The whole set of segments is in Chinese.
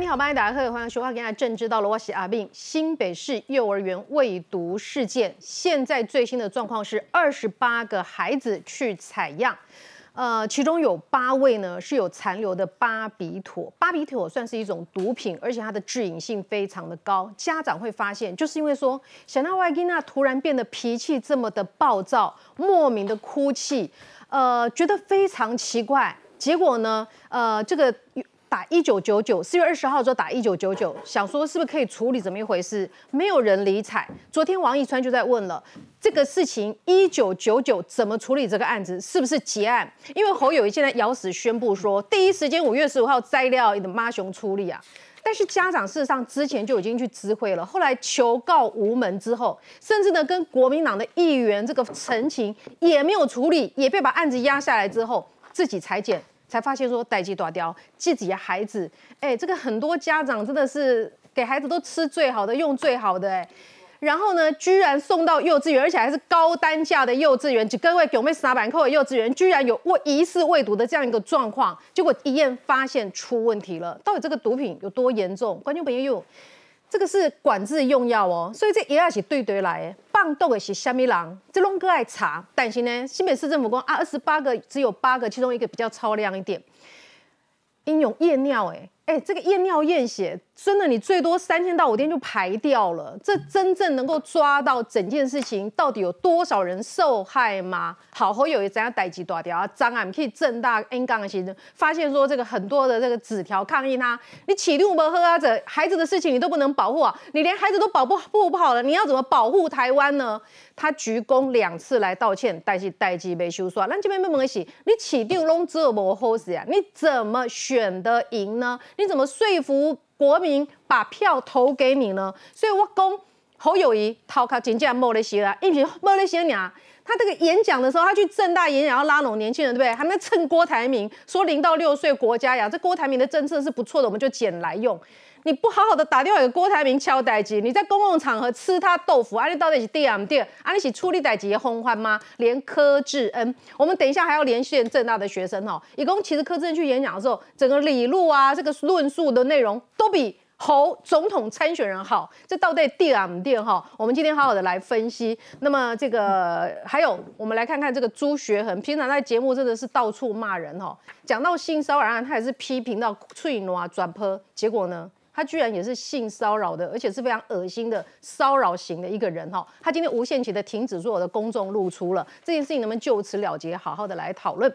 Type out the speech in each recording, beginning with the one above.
你好，欢迎大家好，欢迎收看《今天政治到了》，我是阿斌。新北市幼儿园未读事件，现在最新的状况是二十八个孩子去采样，呃，其中有八位呢是有残留的巴比妥。巴比妥算是一种毒品，而且它的致瘾性非常的高。家长会发现，就是因为说小娜外吉娜突然变得脾气这么的暴躁，莫名的哭泣，呃，觉得非常奇怪。结果呢，呃，这个。打一九九九，四月二十号的时候打一九九九，想说是不是可以处理，怎么一回事？没有人理睬。昨天王义川就在问了，这个事情一九九九怎么处理这个案子，是不是结案？因为侯友谊现在咬死宣布说，第一时间五月十五号摘掉你的妈熊处理啊。但是家长事实上之前就已经去知会了，后来求告无门之后，甚至呢跟国民党的议员这个陈情也没有处理，也被把案子压下来之后，自己裁剪。才发现说代际断掉自己的孩子，哎，这个很多家长真的是给孩子都吃最好的，用最好的，哎，然后呢，居然送到幼稚园，而且还是高单价的幼稚园，就各位有没有三百扣的幼稚园，居然有未疑似未毒的这样一个状况，结果一验发现出问题了，到底这个毒品有多严重？观众朋友有。这个是管制用药哦，所以这也是对对来。的。放毒的是虾米人，这龙哥爱查，但是呢，新北市政府讲啊，二十八个只有八个，其中一个比较超量一点，应用验尿哎。哎，这个验尿验血，真的你最多三天到五天就排掉了。这真正能够抓到整件事情到底有多少人受害吗？好，后有一怎样逮鸡大条啊？你可以正大 N 杠型发现说这个很多的这个纸条抗议他，你起立不喝啊？这孩子的事情你都不能保护啊？你连孩子都保不护不好了，你要怎么保护台湾呢？他鞠躬两次来道歉，但是代际被修刷。那这边没问题，你起定拢这么好事啊？你怎么选得赢呢？你怎么说服国民把票投给你呢？所以我讲侯友谊逃卡真正莫那些啦，因为莫那些娘，他这个演讲的时候，他去正大演讲要拉拢年轻人，对不对？还在蹭郭台铭说零到六岁国家呀，这郭台铭的政策是不错的，我们就捡来用。你不好好的打电话给郭台铭敲代机，你在公共场合吃他豆腐，啊，你到底是第二第二，啊，你是处理代机的红欢吗？连柯志恩，我们等一下还要连线正大的学生哦。一共其实柯志恩去演讲的时候，整个理路啊，这个论述的内容都比侯总统参选人好，这到底第二店哈？我们今天好好的来分析。那么这个还有，我们来看看这个朱学恒，平常在节目真的是到处骂人哈，讲到性骚扰，他也是批评到脆挪转坡，结果呢？他居然也是性骚扰的，而且是非常恶心的骚扰型的一个人哈。他今天无限期的停止所有的公众露出了这件事情，能不能就此了结，好好的来讨论？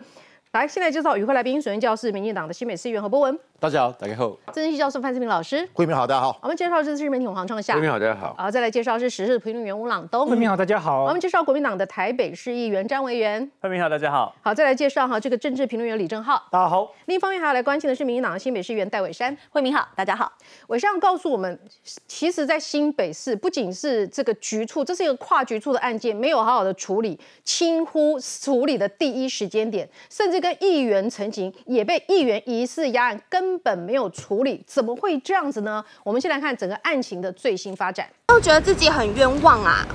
来，现在介绍与会来宾，首先教是民进党的新北市议员何博文。大家好，大家好。政治系教授范志平老师，慧明好，大家好。我们介绍是市媒体黄创夏，慧明好，大家好。好，再来介绍是时事评论员吴朗东，慧明好，大家好。我们介绍国民党的台北市议员张维元，慧明好，大家好。好，再来介绍哈这个政治评论员李正浩，大家好。另一方面还要来关心的是民进党的新北市议员戴伟山，慧明好，大家好。伟山告诉我们，其实，在新北市不仅是这个局处，这是一个跨局处的案件，没有好好的处理，轻忽处理的第一时间点，甚至跟议员陈情也被议员疑似压案，根本没有处。理怎么会这样子呢？我们先来看整个案情的最新发展。都觉得自己很冤枉啊，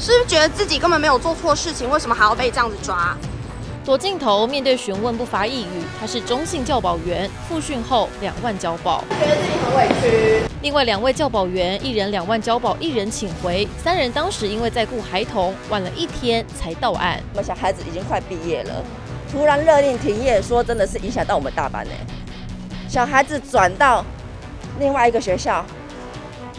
是不是觉得自己根本没有做错事情？为什么还要被这样子抓？躲镜头面对询问不发一语，他是中信教保员，复训后两万交保，觉得自己很委屈。另外两位教保员，一人两万交保，一人请回，三人当时因为在顾孩童，晚了一天才到案。我们小孩子已经快毕业了，突然勒令停业，说真的是影响到我们大班呢。小孩子转到另外一个学校。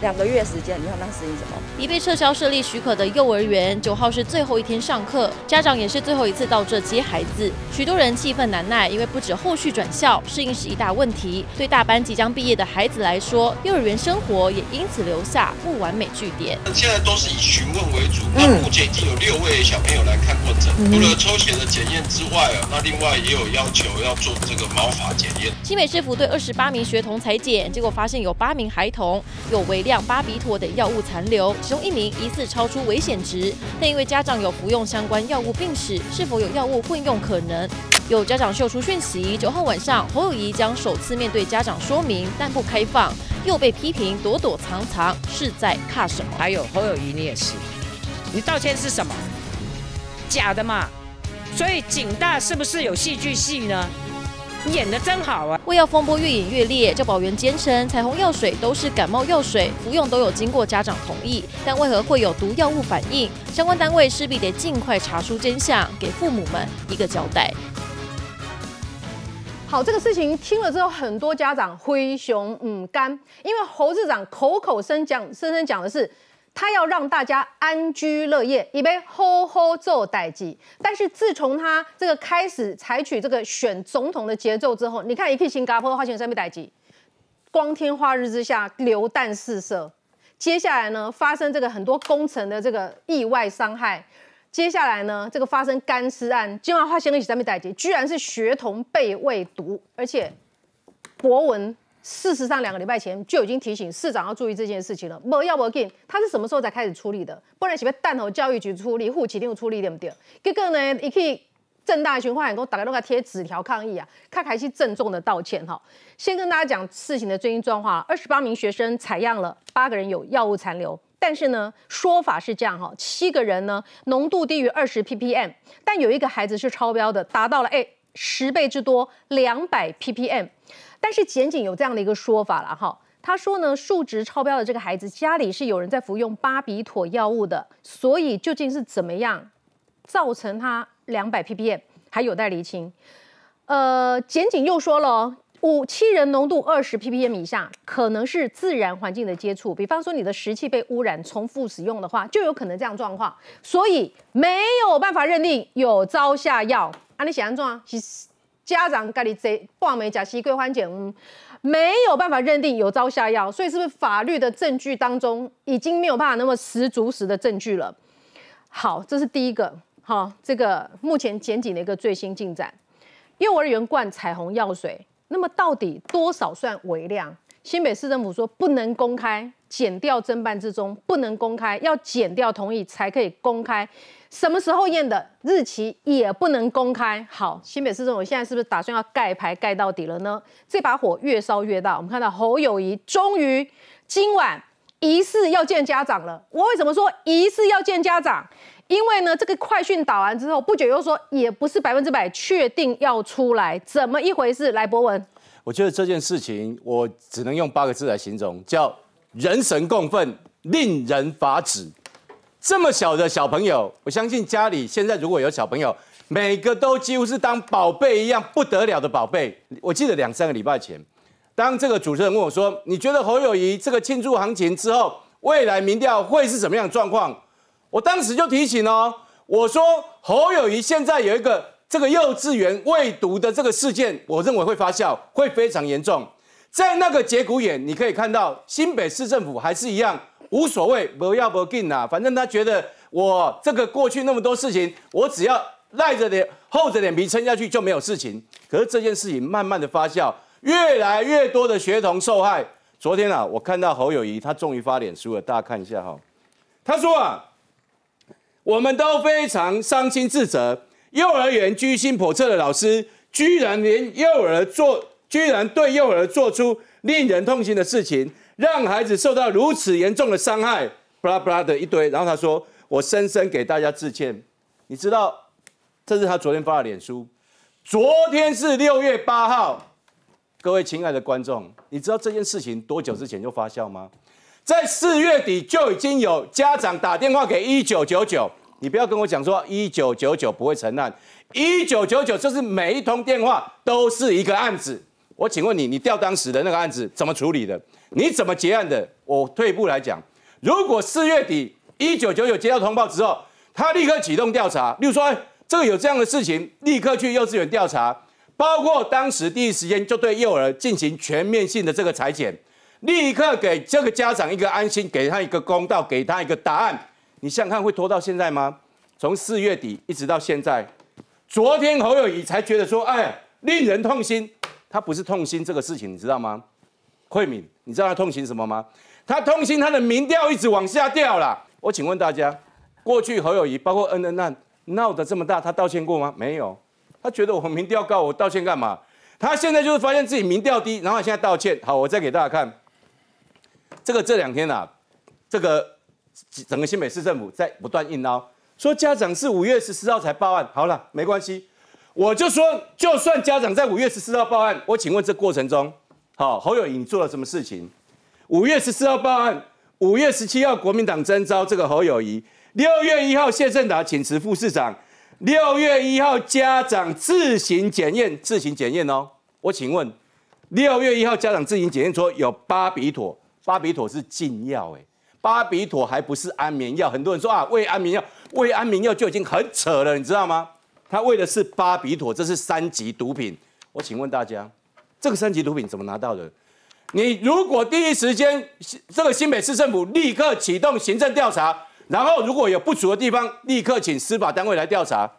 两个月时间，你看那适应什么？已被撤销设立许可的幼儿园，九号是最后一天上课，家长也是最后一次到这接孩子，许多人气愤难耐，因为不止后续转校适应是一大问题，对大班即将毕业的孩子来说，幼儿园生活也因此留下不完美据点。现在都是以询问为主，那目前已经有六位小朋友来看过诊，除了抽血的检验之外啊，那另外也有要求要做这个毛发检验。新北市府对二十八名学童裁剪，结果发现有八名孩童有微量。巴比妥等药物残留，其中一名疑似超出危险值，但因为家长有服用相关药物病史，是否有药物混用可能？有家长秀出讯息，九号晚上侯友谊将首次面对家长说明，但不开放，又被批评躲躲藏藏，是在怕什么？还有侯友谊，你也是，你道歉是什么？假的嘛？所以警大是不是有戏剧系呢？演的真好啊！胃药风波越演越烈，教保员坚称彩虹药水都是感冒药水，服用都有经过家长同意，但为何会有毒药物反应？相关单位势必得尽快查出真相，给父母们一个交代。好，这个事情听了之后，很多家长灰熊嗯干，因为侯市长口口声讲，声声讲的是他要让大家安居乐业，以为吼吼做代际。但是自从他这个开始采取这个选总统的节奏之后，你看一去新加坡花钱三倍代际，光天化日之下流弹四射，接下来呢发生这个很多工程的这个意外伤害。接下来呢，这个发生干尸案，今晚发生了起上面代结，居然是学童被喂毒，而且博文事实上两个礼拜前就已经提醒市长要注意这件事情了。不要不紧，他是什么时候才开始处理的？不然是被弹头教育局处理，户籍定处理对不对？结果呢，一去正大循环给我打开都给贴纸条抗议啊，他开始郑重的道歉哈。先跟大家讲事情的最新状况，二十八名学生采样了，八个人有药物残留。但是呢，说法是这样哈，七个人呢浓度低于二十 ppm，但有一个孩子是超标的，达到了哎十倍之多，两百 ppm。但是检警有这样的一个说法了哈，他说呢，数值超标的这个孩子家里是有人在服用巴比妥药物的，所以究竟是怎么样造成他两百 ppm，还有待厘清。呃，检警又说了。五七人浓度二十 ppm 以下，可能是自然环境的接触，比方说你的食器被污染，重复使用的话，就有可能这样状况，所以没有办法认定有遭下药。啊，你想安怎？是家长家里这挂没假西桂花碱，嗯，没有办法认定有遭下药，所以是不是法律的证据当中已经没有办法那么十足十的证据了？好，这是第一个，好，这个目前检警的一个最新进展，幼儿园灌彩虹药水。那么到底多少算微量？新北市政府说不能公开，减掉侦办之中不能公开，要减掉同意才可以公开。什么时候验的日期也不能公开。好，新北市政府现在是不是打算要盖牌盖到底了呢？这把火越烧越大。我们看到侯友谊终于今晚疑似要见家长了。我为什么说疑似要见家长？因为呢，这个快讯打完之后，不久又说也不是百分之百确定要出来，怎么一回事？来，博文，我觉得这件事情我只能用八个字来形容，叫人神共愤，令人发指。这么小的小朋友，我相信家里现在如果有小朋友，每个都几乎是当宝贝一样不得了的宝贝。我记得两三个礼拜前，当这个主持人问我说：“你觉得侯友谊这个庆祝行情之后，未来民调会是什么样的状况？”我当时就提醒哦，我说侯友谊现在有一个这个幼稚园喂毒的这个事件，我认为会发酵，会非常严重。在那个节骨眼，你可以看到新北市政府还是一样无所谓，不要不进呐，反正他觉得我这个过去那么多事情，我只要赖着脸厚着脸皮撑下去就没有事情。可是这件事情慢慢的发酵，越来越多的学童受害。昨天啊，我看到侯友谊他终于发脸书了，大家看一下哈，他说啊。我们都非常伤心自责，幼儿园居心叵测的老师，居然连幼儿做，居然对幼儿做出令人痛心的事情，让孩子受到如此严重的伤害，布拉布拉的一堆。然后他说：“我深深给大家致歉。”你知道，这是他昨天发的脸书。昨天是六月八号，各位亲爱的观众，你知道这件事情多久之前就发酵吗？在四月底就已经有家长打电话给一九九九，你不要跟我讲说一九九九不会承案，一九九九就是每一通电话都是一个案子。我请问你，你调当时的那个案子怎么处理的？你怎么结案的？我退一步来讲，如果四月底一九九九接到通报之后，他立刻启动调查，例如说，哎，这个有这样的事情，立刻去幼稚园调查，包括当时第一时间就对幼儿进行全面性的这个裁剪。立刻给这个家长一个安心，给他一个公道，给他一个答案。你想想看，会拖到现在吗？从四月底一直到现在，昨天侯友谊才觉得说，哎，令人痛心。他不是痛心这个事情，你知道吗？慧敏，你知道他痛心什么吗？他痛心他的民调一直往下掉了。我请问大家，过去侯友谊包括恩恩案闹得这么大，他道歉过吗？没有。他觉得我民调高，我道歉干嘛？他现在就是发现自己民调低，然后现在道歉。好，我再给大家看。这个这两天呐，这个整个新北市政府在不断硬捞，说家长是五月十四号才报案。好了，没关系，我就说，就算家长在五月十四号报案，我请问这过程中，好，侯友谊你做了什么事情？五月十四号报案，五月十七号国民党征召这个侯友谊，六月一号谢振达请辞副市长，六月一号家长自行检验，自行检验哦。我请问，六月一号家长自行检验说有巴比妥，巴比妥是禁药，哎，巴比妥还不是安眠药。很多人说啊，喂安眠药，喂安眠药就已经很扯了，你知道吗？他为的是巴比妥，这是三级毒品。我请问大家，这个三级毒品怎么拿到的？你如果第一时间，这个新北市政府立刻启动行政调查，然后如果有不足的地方，立刻请司法单位来调查。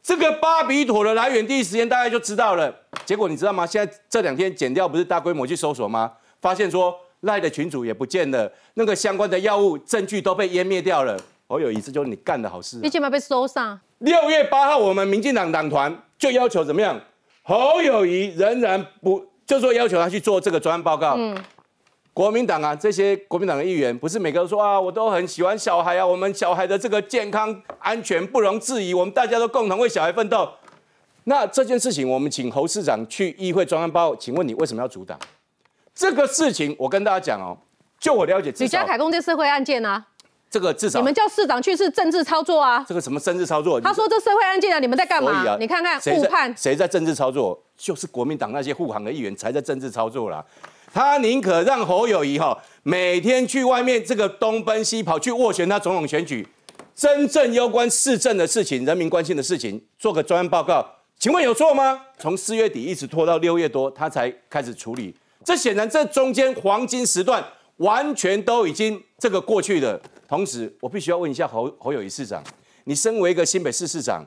这个巴比妥的来源，第一时间大家就知道了。结果你知道吗？现在这两天剪掉不是大规模去搜索吗？发现说赖的群主也不见了，那个相关的药物证据都被湮灭掉了。我有一次就是你干的好事。你起码被搜上。六月八号，我们民进党党团就要求怎么样？侯友谊仍然不。就说要求他去做这个专案报告。嗯，国民党啊，这些国民党的议员不是每个都说啊，我都很喜欢小孩啊，我们小孩的这个健康安全不容置疑，我们大家都共同为小孩奋斗。那这件事情，我们请侯市长去议会专案报，请问你为什么要阻挡这个事情？我跟大家讲哦，就我了解，李家凯公这社会案件呢？这个至少你们叫市长去是政治操作啊？这个什么政治操作？他说这社会案件啊，你们在干嘛？你看看误判，谁在政治操作？就是国民党那些护航的议员才在政治操作啦。他宁可让侯友谊哈每天去外面这个东奔西跑去斡旋他总统选举，真正攸关市政的事情、人民关心的事情，做个专案报告，请问有错吗？从四月底一直拖到六月多，他才开始处理。这显然这中间黄金时段完全都已经这个过去的。同时，我必须要问一下侯侯友谊市长，你身为一个新北市市长，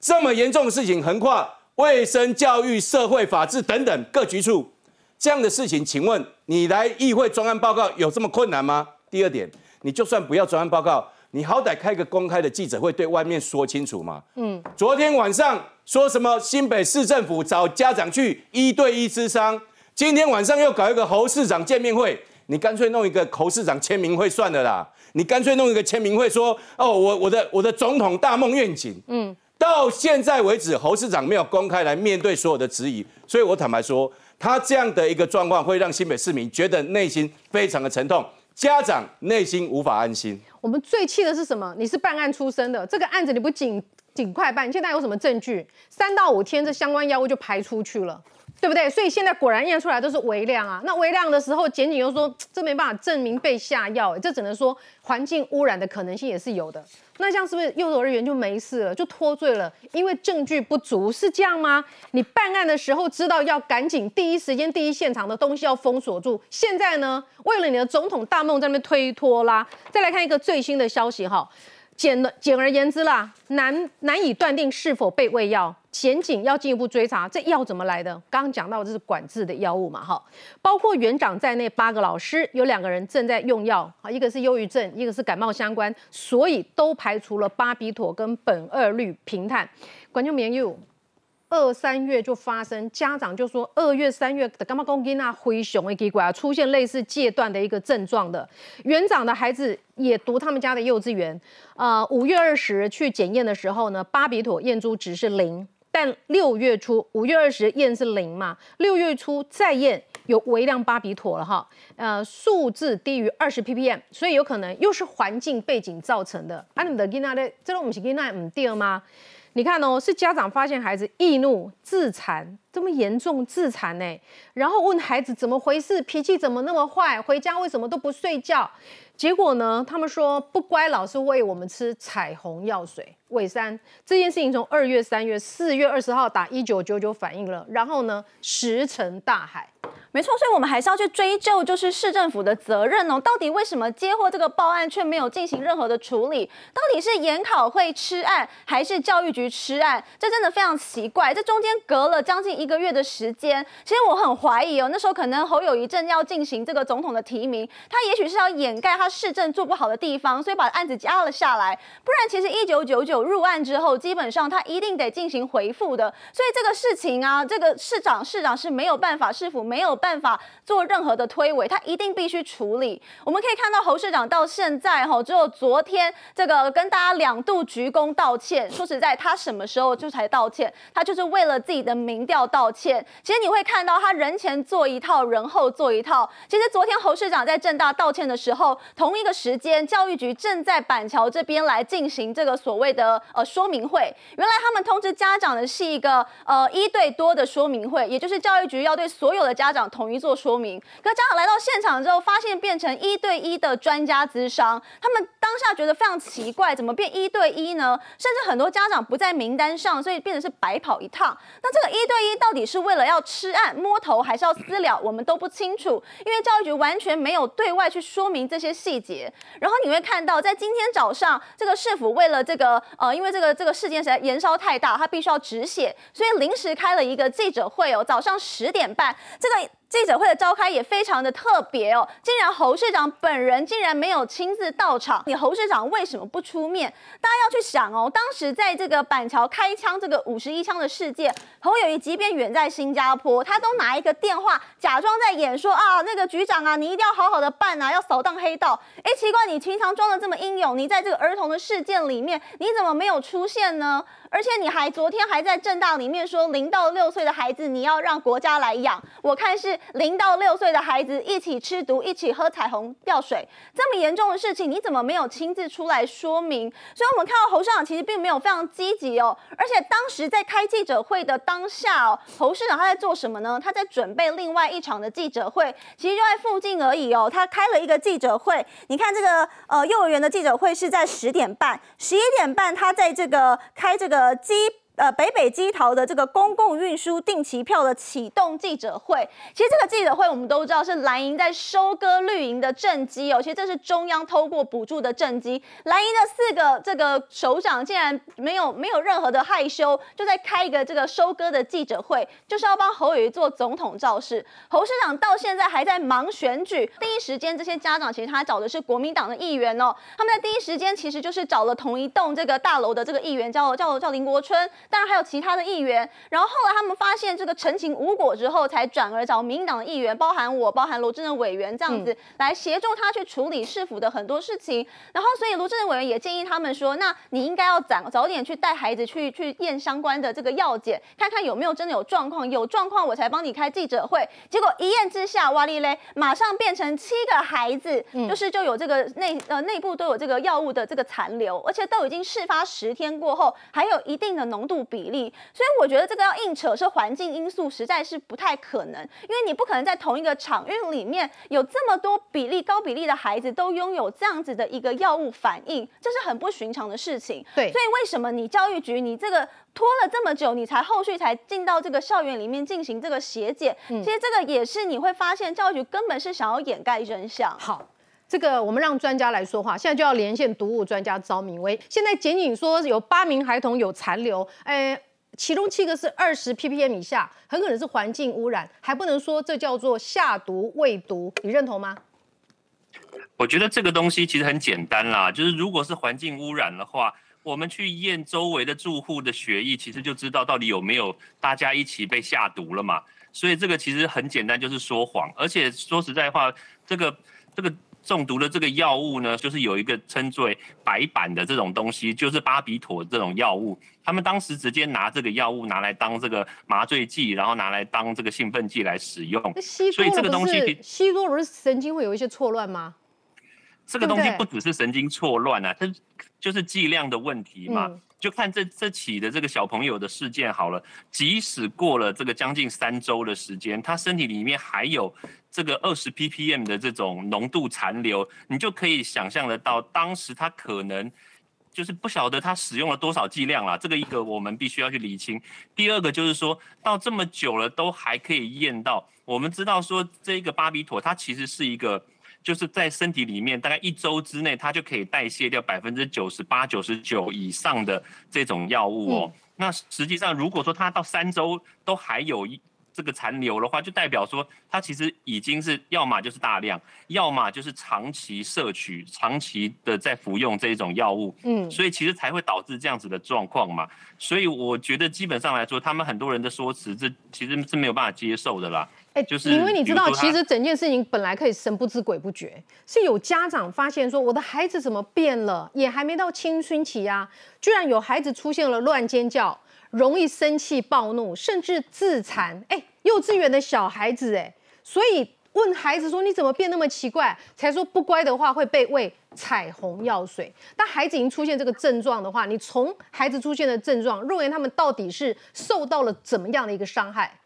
这么严重的事情横跨卫生、教育、社会、法治等等各局处，这样的事情，请问你来议会专案报告有这么困难吗？第二点，你就算不要专案报告，你好歹开个公开的记者会，对外面说清楚嘛。嗯，昨天晚上说什么新北市政府找家长去一对一咨商，今天晚上又搞一个侯市长见面会，你干脆弄一个侯市长签名会算了啦。你干脆弄一个签名会，说哦，我我的我的总统大梦愿景，嗯，到现在为止，侯市长没有公开来面对所有的质疑，所以我坦白说，他这样的一个状况会让新北市民觉得内心非常的沉痛，家长内心无法安心。我们最气的是什么？你是办案出身的，这个案子你不尽尽快办，现在有什么证据？三到五天，这相关药物就排出去了。对不对？所以现在果然验出来都是微量啊。那微量的时候，检警又说这没办法证明被下药，这只能说环境污染的可能性也是有的。那这样是不是幼儿园就没事了，就脱罪了？因为证据不足，是这样吗？你办案的时候知道要赶紧第一时间、第一现场的东西要封锁住。现在呢，为了你的总统大梦在那边推脱啦。再来看一个最新的消息哈。简的简而言之啦，难难以断定是否被喂药，检警要进一步追查，这药怎么来的？刚刚讲到这是管制的药物嘛，哈，包括园长在内八个老师，有两个人正在用药，啊，一个是忧郁症，一个是感冒相关，所以都排除了巴比妥跟苯二氯平碳，管就免有。二三月就发生，家长就说二月三月的干嘛公斤啊灰熊的奇怪啊，出现类似戒断的一个症状的园长的孩子也读他们家的幼稚园，呃，五月二十去检验的时候呢，巴比妥验出值是零，但六月初五月二十验是零嘛，六月初再验有微量巴比妥了哈，呃，数字低于二十 ppm，所以有可能又是环境背景造成的。啊，你的囡仔咧，这种不是囡仔唔对吗？你看哦，是家长发现孩子易怒、自残这么严重，自残呢，然后问孩子怎么回事，脾气怎么那么坏，回家为什么都不睡觉？结果呢，他们说不乖，老是喂我们吃彩虹药水。魏三这件事情从二月、三月、四月二十号打一九九九反映了，然后呢，石沉大海。没错，所以我们还是要去追究，就是市政府的责任哦。到底为什么接获这个报案却没有进行任何的处理？到底是研考会吃案，还是教育局吃案？这真的非常奇怪。这中间隔了将近一个月的时间，其实我很怀疑哦，那时候可能侯友谊正要进行这个总统的提名，他也许是要掩盖他市政做不好的地方，所以把案子压了下来。不然，其实一九九九入案之后，基本上他一定得进行回复的。所以这个事情啊，这个市长市长是没有办法，市府没有。办法做任何的推诿，他一定必须处理。我们可以看到侯市长到现在哈，只有昨天这个跟大家两度鞠躬道歉。说实在，他什么时候就才道歉？他就是为了自己的民调道歉。其实你会看到他人前做一套，人后做一套。其实昨天侯市长在正大道歉的时候，同一个时间，教育局正在板桥这边来进行这个所谓的呃说明会。原来他们通知家长的是一个呃一对多的说明会，也就是教育局要对所有的家长统一做说明。可家长来到现场之后，发现变成一对一的专家咨商，他们当下觉得非常奇怪，怎么变一对一呢？甚至很多家长不在名单上，所以变成是白跑一趟。那这个一对一到底是为了要吃案摸头，还是要私了？我们都不清楚，因为教育局完全没有对外去说明这些细节。然后你会看到，在今天早上，这个市府为了这个呃，因为这个这个事件实在延烧太大，他必须要止血，所以临时开了一个记者会哦，早上十点半，这个。记者会的召开也非常的特别哦，竟然侯市长本人竟然没有亲自到场。你侯市长为什么不出面？大家要去想哦，当时在这个板桥开枪这个五十一枪的事件，侯友谊即便远在新加坡，他都拿一个电话假装在演说啊，那个局长啊，你一定要好好的办啊，要扫荡黑道。哎，奇怪，你平常装的这么英勇，你在这个儿童的事件里面，你怎么没有出现呢？而且你还昨天还在正大里面说，零到六岁的孩子你要让国家来养，我看是零到六岁的孩子一起吃毒，一起喝彩虹吊水，这么严重的事情，你怎么没有亲自出来说明？所以我们看到侯市长其实并没有非常积极哦，而且当时在开记者会的当下哦，侯市长他在做什么呢？他在准备另外一场的记者会，其实就在附近而已哦。他开了一个记者会，你看这个呃幼儿园的记者会是在十点半，十一点半他在这个开这个。基。呃，北北基桃的这个公共运输定期票的启动记者会，其实这个记者会我们都知道是蓝营在收割绿营的政绩哦。其实这是中央透过补助的政绩，蓝营的四个这个首长竟然没有没有任何的害羞，就在开一个这个收割的记者会，就是要帮侯友谊做总统造势。侯市长到现在还在忙选举，第一时间这些家长其实他找的是国民党的议员哦，他们在第一时间其实就是找了同一栋这个大楼的这个议员，叫叫叫林国春。当然还有其他的议员，然后后来他们发现这个陈情无果之后，才转而找民进党的议员，包含我，包含罗振的委员这样子来协助他去处理市府的很多事情。然后所以罗振的委员也建议他们说，那你应该要早早点去带孩子去去验相关的这个药检，看看有没有真的有状况，有状况我才帮你开记者会。结果一验之下，哇哩嘞，马上变成七个孩子，就是就有这个内呃内部都有这个药物的这个残留，而且都已经事发十天过后，还有一定的浓度比。例，所以我觉得这个要硬扯是环境因素，实在是不太可能，因为你不可能在同一个场域里面有这么多比例高比例的孩子都拥有这样子的一个药物反应，这是很不寻常的事情。对，所以为什么你教育局你这个拖了这么久，你才后续才进到这个校园里面进行这个协检？其实这个也是你会发现教育局根本是想要掩盖真相。好。这个我们让专家来说话，现在就要连线毒物专家招明威。现在检警说有八名孩童有残留，哎，其中七个是二十 ppm 以下，很可能是环境污染，还不能说这叫做下毒未毒，你认同吗？我觉得这个东西其实很简单啦，就是如果是环境污染的话，我们去验周围的住户的血液，其实就知道到底有没有大家一起被下毒了嘛。所以这个其实很简单，就是说谎。而且说实在话，这个这个。中毒的这个药物呢，就是有一个称作为白板的这种东西，就是巴比妥这种药物。他们当时直接拿这个药物拿来当这个麻醉剂，然后拿来当这个兴奋剂来使用。所以这个东西吸多不是神经会有一些错乱吗？这个东西不只是神经错乱啊，它就是剂量的问题嘛。就看这这起的这个小朋友的事件好了，即使过了这个将近三周的时间，他身体里面还有这个二十 ppm 的这种浓度残留，你就可以想象得到，当时他可能就是不晓得他使用了多少剂量了。这个一个我们必须要去理清。第二个就是说到这么久了都还可以验到，我们知道说这个巴比妥它其实是一个。就是在身体里面，大概一周之内，它就可以代谢掉百分之九十八、九十九以上的这种药物哦。那实际上，如果说它到三周都还有一这个残留的话，就代表说它其实已经是要么就是大量，要么就是长期摄取、长期的在服用这种药物。嗯，所以其实才会导致这样子的状况嘛。所以我觉得基本上来说，他们很多人的说辞，这其实是没有办法接受的啦。哎，就是因为你知道，其实整件事情本来可以神不知鬼不觉，是有家长发现说我的孩子怎么变了，也还没到青春期呀、居然有孩子出现了乱尖叫、容易生气暴怒，甚至自残。哎，幼稚园的小孩子哎，所以问孩子说你怎么变那么奇怪，才说不乖的话会被喂彩虹药水。但孩子已经出现这个症状的话，你从孩子出现的症状，认为他们到底是受到了怎么样的一个伤害？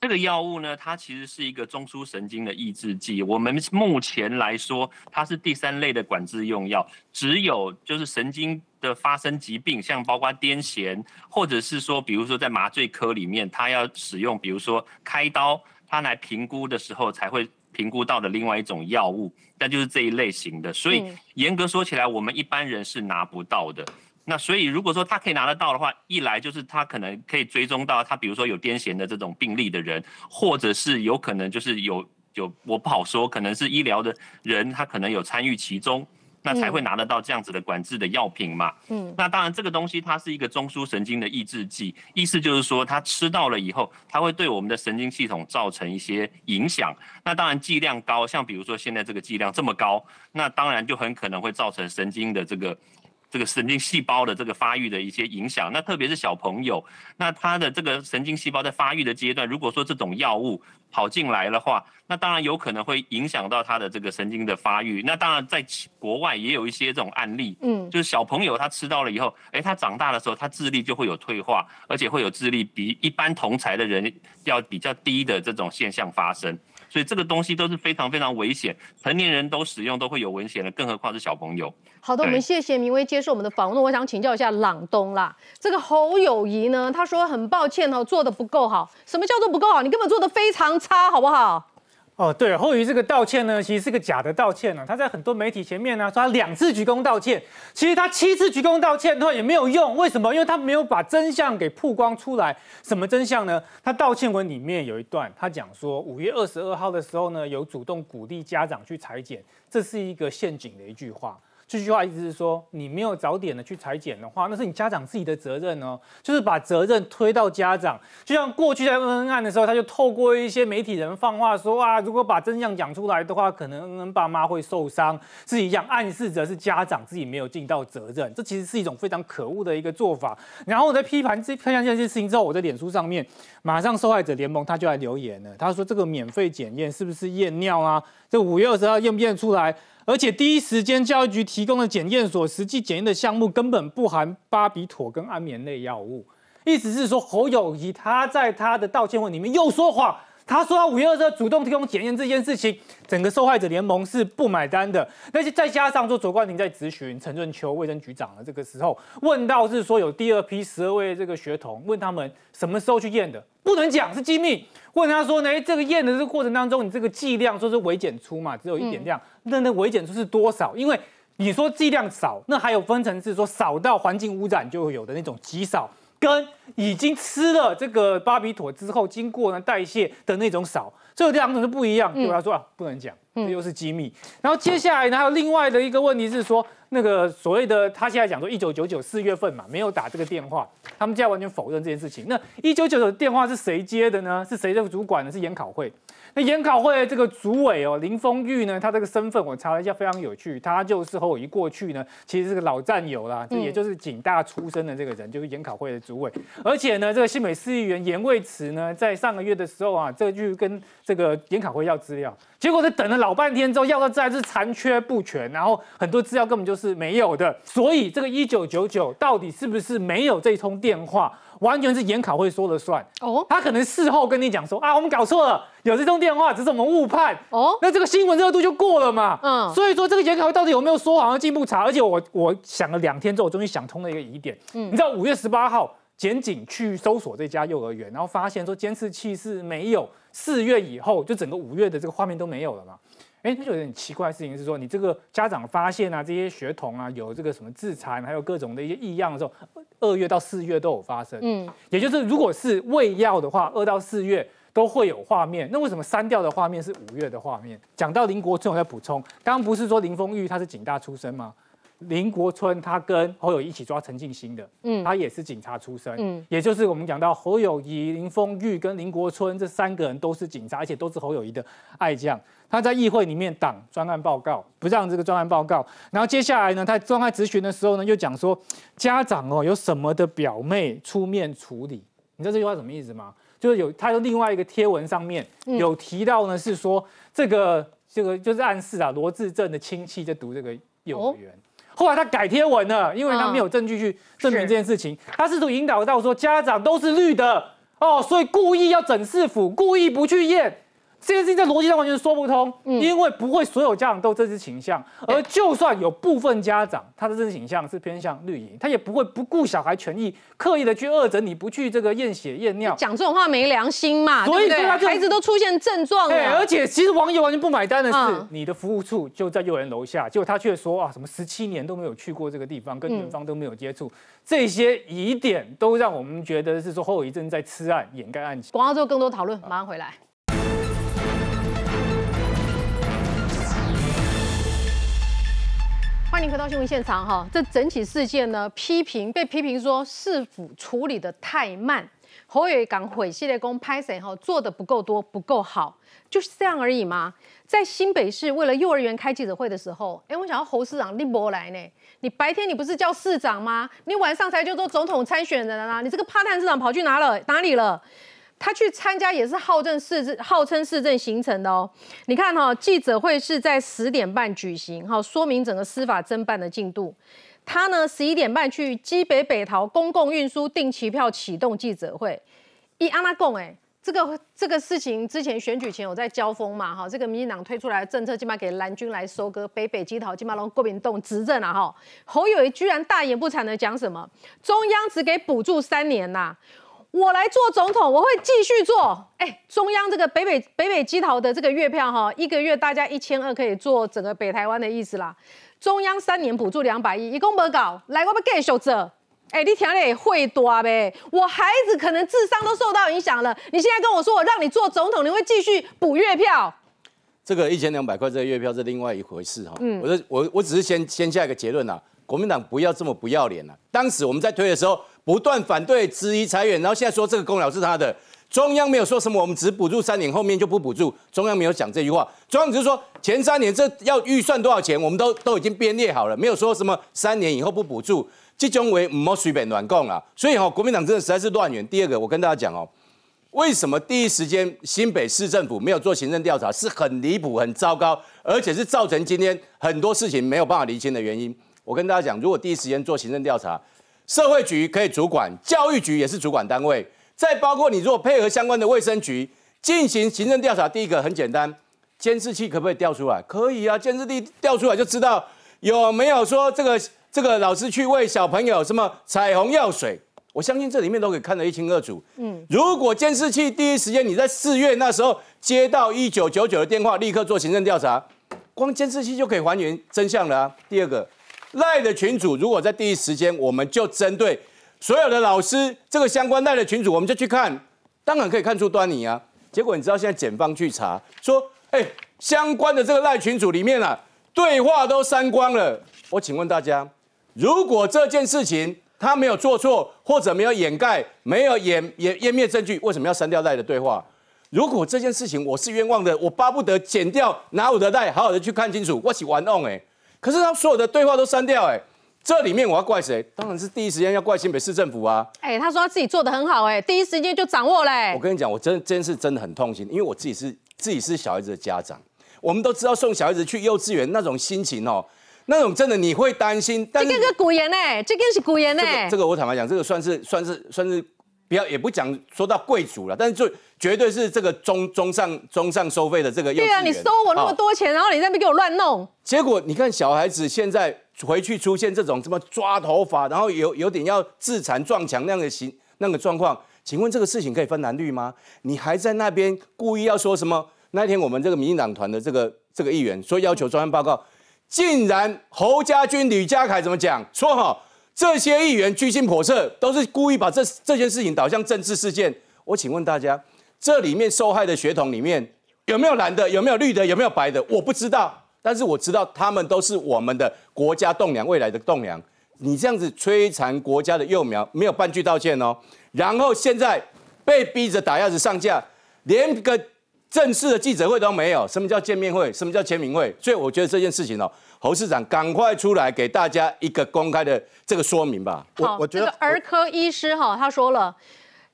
这个药物呢，它其实是一个中枢神经的抑制剂。我们目前来说，它是第三类的管制用药，只有就是神经的发生疾病，像包括癫痫，或者是说，比如说在麻醉科里面，他要使用，比如说开刀，他来评估的时候才会评估到的另外一种药物，但就是这一类型的。所以嗯严格说起来，我们一般人是拿不到的。那所以，如果说他可以拿得到的话，一来就是他可能可以追踪到他，比如说有癫痫的这种病例的人，或者是有可能就是有有我不好说，可能是医疗的人，他可能有参与其中，那才会拿得到这样子的管制的药品嘛。嗯，那当然，这个东西它是一个中枢神经的抑制剂，意思就是说，它吃到了以后，它会对我们的神经系统造成一些影响。那当然剂量高，像比如说现在这个剂量这么高，那当然就很可能会造成神经的这个。这个神经细胞的这个发育的一些影响，那特别是小朋友，那他的这个神经细胞在发育的阶段，如果说这种药物跑进来的话，那当然有可能会影响到他的这个神经的发育。那当然在国外也有一些这种案例，嗯就是小朋友他吃到了以后，诶，他长大的时候，他智力就会有退化，而且会有智力比一般同才的人要比较低的这种现象发生。所以这个东西都是非常非常危险，成年人都使用都会有危险的，更何况是小朋友。好的，我们对谢谢明威接受我们的访问。我想请教一下朗东啦，这个侯友谊呢，他说很抱歉哦，做的不够好。什么叫做不够好？你根本做的非常差，好不好？哦，对，后于这个道歉呢，其实是个假的道歉呢。他在很多媒体前面呢，说他两次鞠躬道歉，其实他七次鞠躬道歉的话也没有用。为什么？因为他没有把真相给曝光出来。什么真相呢？他道歉文里面有一段，他讲说五月二十二号的时候呢，有主动鼓励家长去裁剪，这是一个陷阱的一句话。这句话意思是说，你没有早点的去裁剪的话，那是你家长自己的责任哦，就是把责任推到家长。就像过去在恩恩案的时候，他就透过一些媒体人放话说啊，如果把真相讲出来的话，可能恩恩爸妈会受伤，是一样暗示着是家长自己没有尽到责任。这其实是一种非常可恶的一个做法。然后我在批判这批判这件事情之后，我在脸书上面马上受害者联盟他就来留言了，他说这个免费检验是不是验尿啊？这五月二十号验不验出来？而且第一时间教育局提供的检验所实际检验的项目根本不含巴比妥跟安眠类药物，意思是说侯友谊他在他的道歉文里面又说谎。他说他五月二十号主动提供检验这件事情，整个受害者联盟是不买单的。那些再加上说左冠廷在咨询陈润秋卫生局长的这个时候，问到是说有第二批十二位这个学童，问他们什么时候去验的，不能讲是机密。问他说呢，哎，这个验的这个过程当中，你这个剂量说是微检出嘛，只有一点量，那那微检出是多少？因为你说剂量少，那还有分层次说少到环境污染就会有的那种极少。跟已经吃了这个巴比妥之后，经过呢代谢的那种少，这两种是不一样。对他说啊，不能讲，这又是机密。然后接下来呢，还有另外的一个问题是说，那个所谓的他现在讲说一九九九四月份嘛，没有打这个电话，他们现在完全否认这件事情。那一九九九电话是谁接的呢？是谁的主管呢？是研考会。那研考会这个主委哦，林峰玉呢，他这个身份我查了一下，非常有趣，他就是和我一过去呢，其实是个老战友啦，这也就是警大出身的这个人，就是研考会的主委。而且呢，这个新美市议员严卫慈呢，在上个月的时候啊，这就跟这个研考会要资料，结果是等了老半天之后，要到自然是残缺不全，然后很多资料根本就是没有的。所以这个一九九九到底是不是没有这通电话？完全是研考会说了算哦，他可能事后跟你讲说啊，我们搞错了，有这通电话，只是我们误判哦，那这个新闻热度就过了嘛。嗯所以说这个研考会到底有没有说好，要进一步查。而且我我想了两天之后，我终于想通了一个疑点。嗯你知道五月十八号检警去搜索这家幼儿园，然后发现说监视器是没有，四月以后就整个五月的这个画面都没有了嘛。哎，那就有点奇怪的事情是说，你这个家长发现啊，这些学童啊有这个什么自残，还有各种的一些异样的时候，二月到四月都有发生。嗯，也就是如果是喂药的话，二到四月都会有画面。那为什么删掉的画面是五月的画面？讲到林国春，我再补充，刚刚不是说林峰玉他是警大出身吗？林国春他跟侯友谊一起抓陈进兴的，嗯，他也是警察出身，嗯，也就是我们讲到侯友谊、林峰玉跟林国春这三个人都是警察，而且都是侯友谊的爱将。他在议会里面挡专案报告，不让这个专案报告。然后接下来呢，他专案咨询的时候呢，又讲说家长哦有什么的表妹出面处理。你知道这句话什么意思吗？就是有他的另外一个贴文上面有提到呢，是说这个这个就是暗示啊，罗志正的亲戚在读这个幼儿园。后来他改贴文了，因为他没有证据去证明这件事情。他试图引导到说家长都是绿的哦，所以故意要整市府，故意不去验。这件事情在逻辑上完全说不通，因为不会所有家长都这支倾向，而就算有部分家长他的这支倾向是偏向绿营，他也不会不顾小孩权益，刻意的去恶整你，不去这个验血验尿，讲这种话没良心嘛？所以孩子都出现症状了，而且其实网友完全不买单的是，你的服务处就在幼儿园楼下，结果他却说啊，什么十七年都没有去过这个地方，跟园方都没有接触，这些疑点都让我们觉得是说后遗症在吃案掩盖案情。广告之后更多讨论，马上回来。欢迎回到新闻现场哈，这整起事件呢，批评被批评说市府处理的太慢，侯友港毁系列工拍谁哈做的不够多不够好，就是这样而已吗？在新北市为了幼儿园开记者会的时候，哎，我想要侯市长立波来呢，你白天你不是叫市长吗？你晚上才叫做总统参选人啊，你这个趴探市长跑去哪了哪里了？他去参加也是号称市政号称市政行程的哦。你看哈，记者会是在十点半举行，哈，说明整个司法侦办的进度。他呢十一点半去基北北桃公共运输定期票启动记者会。一阿拉贡哎，这个这个事情之前选举前有在交锋嘛哈，这个民进党推出来的政策，起码给蓝军来收割北北基桃，起码让国民党执政了哈。侯友谊居然大言不惭的讲什么，中央只给补助三年呐。我来做总统，我会继续做。哎，中央这个北北北北基桃的这个月票哈，一个月大家一千二可以做整个北台湾的意思啦。中央三年补助两百亿，一共没搞，来我们继续做。哎，你听嘞会多呗？我孩子可能智商都受到影响了。你现在跟我说我让你做总统，你会继续补月票？这个一千两百块这个月票是另外一回事哈。嗯，我我我只是先先下一个结论呐，国民党不要这么不要脸了。当时我们在推的时候。不断反对、质疑、裁员，然后现在说这个功劳是他的。中央没有说什么，我们只补助三年，后面就不补助。中央没有讲这句话，中央只是说前三年这要预算多少钱，我们都 都已经编列好了，没有说什么三年以后不补助。这种为唔好随便乱讲啦。所以哈，国民党真的实在是乱源。第二个，我跟大家讲哦，为什么第一时间新北市政府没有做行政调查，是很离谱、很糟糕，而且是造成今天很多事情没有办法厘清的原因。我跟大家讲，如果第一时间做行政调查，社会局可以主管，教育局也是主管单位，再包括你如果配合相关的卫生局进行行政调查，第一个很简单，监视器可不可以调出来？可以啊，监视器调出来就知道有没有说这个这个老师去喂小朋友什么彩虹药水，我相信这里面都可以看得一清二楚。嗯，如果监视器第一时间你在四月那时候接到一九九九的电话，立刻做行政调查，光监视器就可以还原真相了啊。第二个。赖的群主，如果在第一时间，我们就针对所有的老师这个相关赖的群主，我们就去看，当然可以看出端倪啊。结果你知道现在检方去查，说，哎，相关的这个赖群主里面啊，对话都删光了。我请问大家，如果这件事情他没有做错，或者没有掩盖、没有掩掩湮灭证据，为什么要删掉赖的对话？如果这件事情我是冤枉的，我巴不得剪掉，拿我的赖，好好的去看清楚，我是玩弄哎。可是他所有的对话都删掉，哎，这里面我要怪谁？当然是第一时间要怪新北市政府啊！哎，他说他自己做的很好，哎，第一时间就掌握嘞。我跟你讲，我真这件事真的很痛心，因为我自己是自己是小孩子的家长，我们都知道送小孩子去幼稚园那种心情哦，那种真的你会担心。这个是古言呢，这个是古言呢。这个我坦白讲，这个算是算是算是。不要也不讲说到贵族了，但是就绝对是这个中中上中上收费的这个幼稚园。对啊，你收我那么多钱，然后你在那边给我乱弄。结果你看小孩子现在回去出现这种什么抓头发，然后有有点要自残撞墙那样的形那个状况，请问这个事情可以分蓝绿吗？你还在那边故意要说什么？那天我们这个民进党团的这个这个议员说要求专案报告，竟然侯家军、吕家凯怎么讲？说哈。这些议员居心叵测，都是故意把这这件事情导向政治事件。我请问大家，这里面受害的血统里面有没有蓝的，有没有绿的，有没有白的？我不知道。但是我知道他们都是我们的国家栋梁，未来的栋梁。你这样子摧残国家的幼苗，没有半句道歉哦。然后现在被逼着打鸭子上架，连个正式的记者会都没有。什么叫见面会？什么叫签名会？所以我觉得这件事情哦，侯市长赶快出来给大家一个公开的这个说明吧。好，我觉得儿科医师哈，他说了，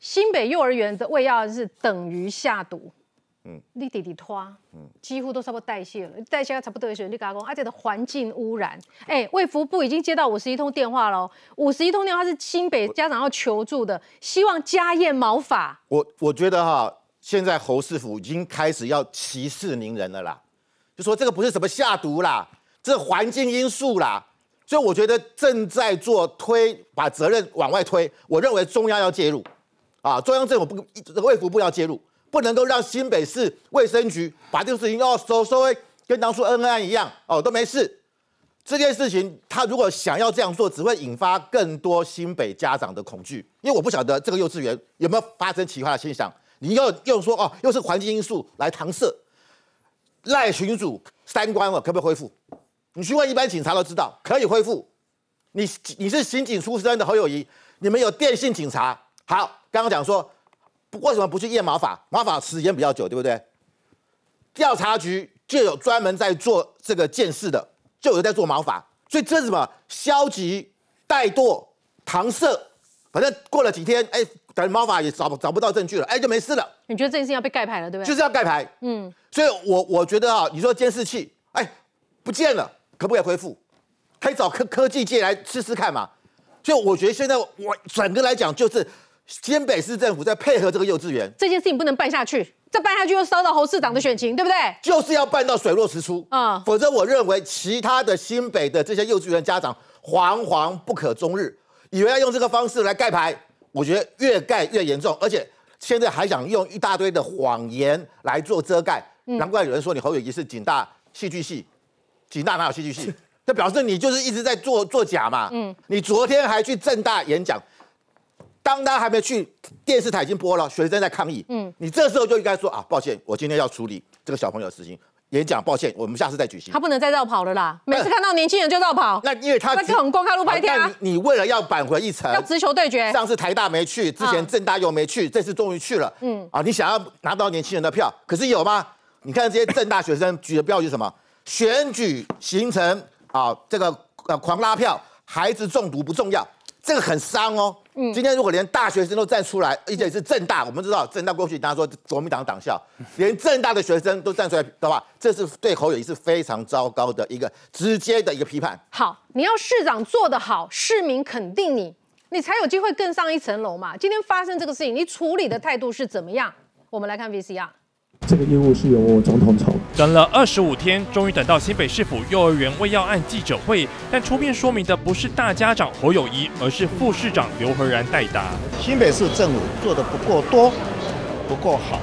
新北幼儿园的喂药是等于下毒。嗯，你弟弟拖，嗯，几乎都差不多代谢了，代谢差不多的时候，你跟他讲，而且的环境污染，哎，卫福部已经接到五十一通电话了，五十一通电话是新北家长要求助的，希望家验毛发。我我觉得哈，现在侯师傅已经开始要息事宁人了啦，就说这个不是什么下毒啦，这环境因素啦，所以我觉得正在做推，把责任往外推。我认为中央要介入，啊，中央政府不，这个卫福部要介入。不能够让新北市卫生局把这个事情要收收，跟当初恩恩案一样哦，都没事。这件事情他如果想要这样做，只会引发更多新北家长的恐惧。因为我不晓得这个幼稚园有没有发生其他的现象。你要又说哦，又是环境因素来搪塞。赖群主三观了，可不可以恢复？你去问一般警察都知道可以恢复。你你是刑警出身的侯友谊，你们有电信警察。好，刚刚讲说。为什么不去验毛发？毛发时间比较久，对不对？调查局就有专门在做这个见识的，就有在做毛发，所以这是什么？消极、怠惰、搪塞，反正过了几天，哎，等毛发也找找不到证据了，哎，就没事了。你觉得这件事要被盖牌了，对不对？就是要盖牌。嗯，所以我我觉得啊，你说监视器，哎，不见了，可不可以恢复？可以找科科技界来试试看嘛。所以我觉得现在我整个来讲就是。新北市政府在配合这个幼稚园，这件事情不能办下去，再办下去又烧到侯市长的选情，对不对？就是要办到水落石出啊，否则我认为其他的新北的这些幼稚园家长惶惶不可终日，以为要用这个方式来盖牌，我觉得越盖越严重，而且现在还想用一大堆的谎言来做遮盖，难怪有人说你侯友谊是警大戏剧系，警大哪有戏剧系？那表示你就是一直在做做假嘛。嗯，你昨天还去正大演讲。当他还没去，电视台已经播了，学生在抗议。嗯，你这时候就应该说啊，抱歉，我今天要处理这个小朋友的事情，演讲，抱歉，我们下次再举行。他不能再绕跑了啦，每次看到年轻人就绕跑。那因为他那就很公开路拍天啊。你为了要扳回一城，要直球对决。上次台大没去，之前正大又没去，这次终于去了。嗯，啊，你想要拿到年轻人的票，可是有吗？你看这些正大学生举的标语是什么？选举形成啊，这个呃狂拉票，孩子中毒不重要。这个很伤哦。嗯，今天如果连大学生都站出来，而且是正大，我们知道正大过去大家说国民党党校，连正大的学生都站出来的话，这是对侯友谊是非常糟糕的一个直接的一个批判。好，你要市长做得好，市民肯定你，你才有机会更上一层楼嘛。今天发生这个事情，你处理的态度是怎么样？我们来看 VCR。这个业务是由我总统筹。等了二十五天，终于等到新北市府幼儿园未药案记者会，但出面说明的不是大家长侯友谊，而是副市长刘和然代答。新北市政府做的不够多，不够好。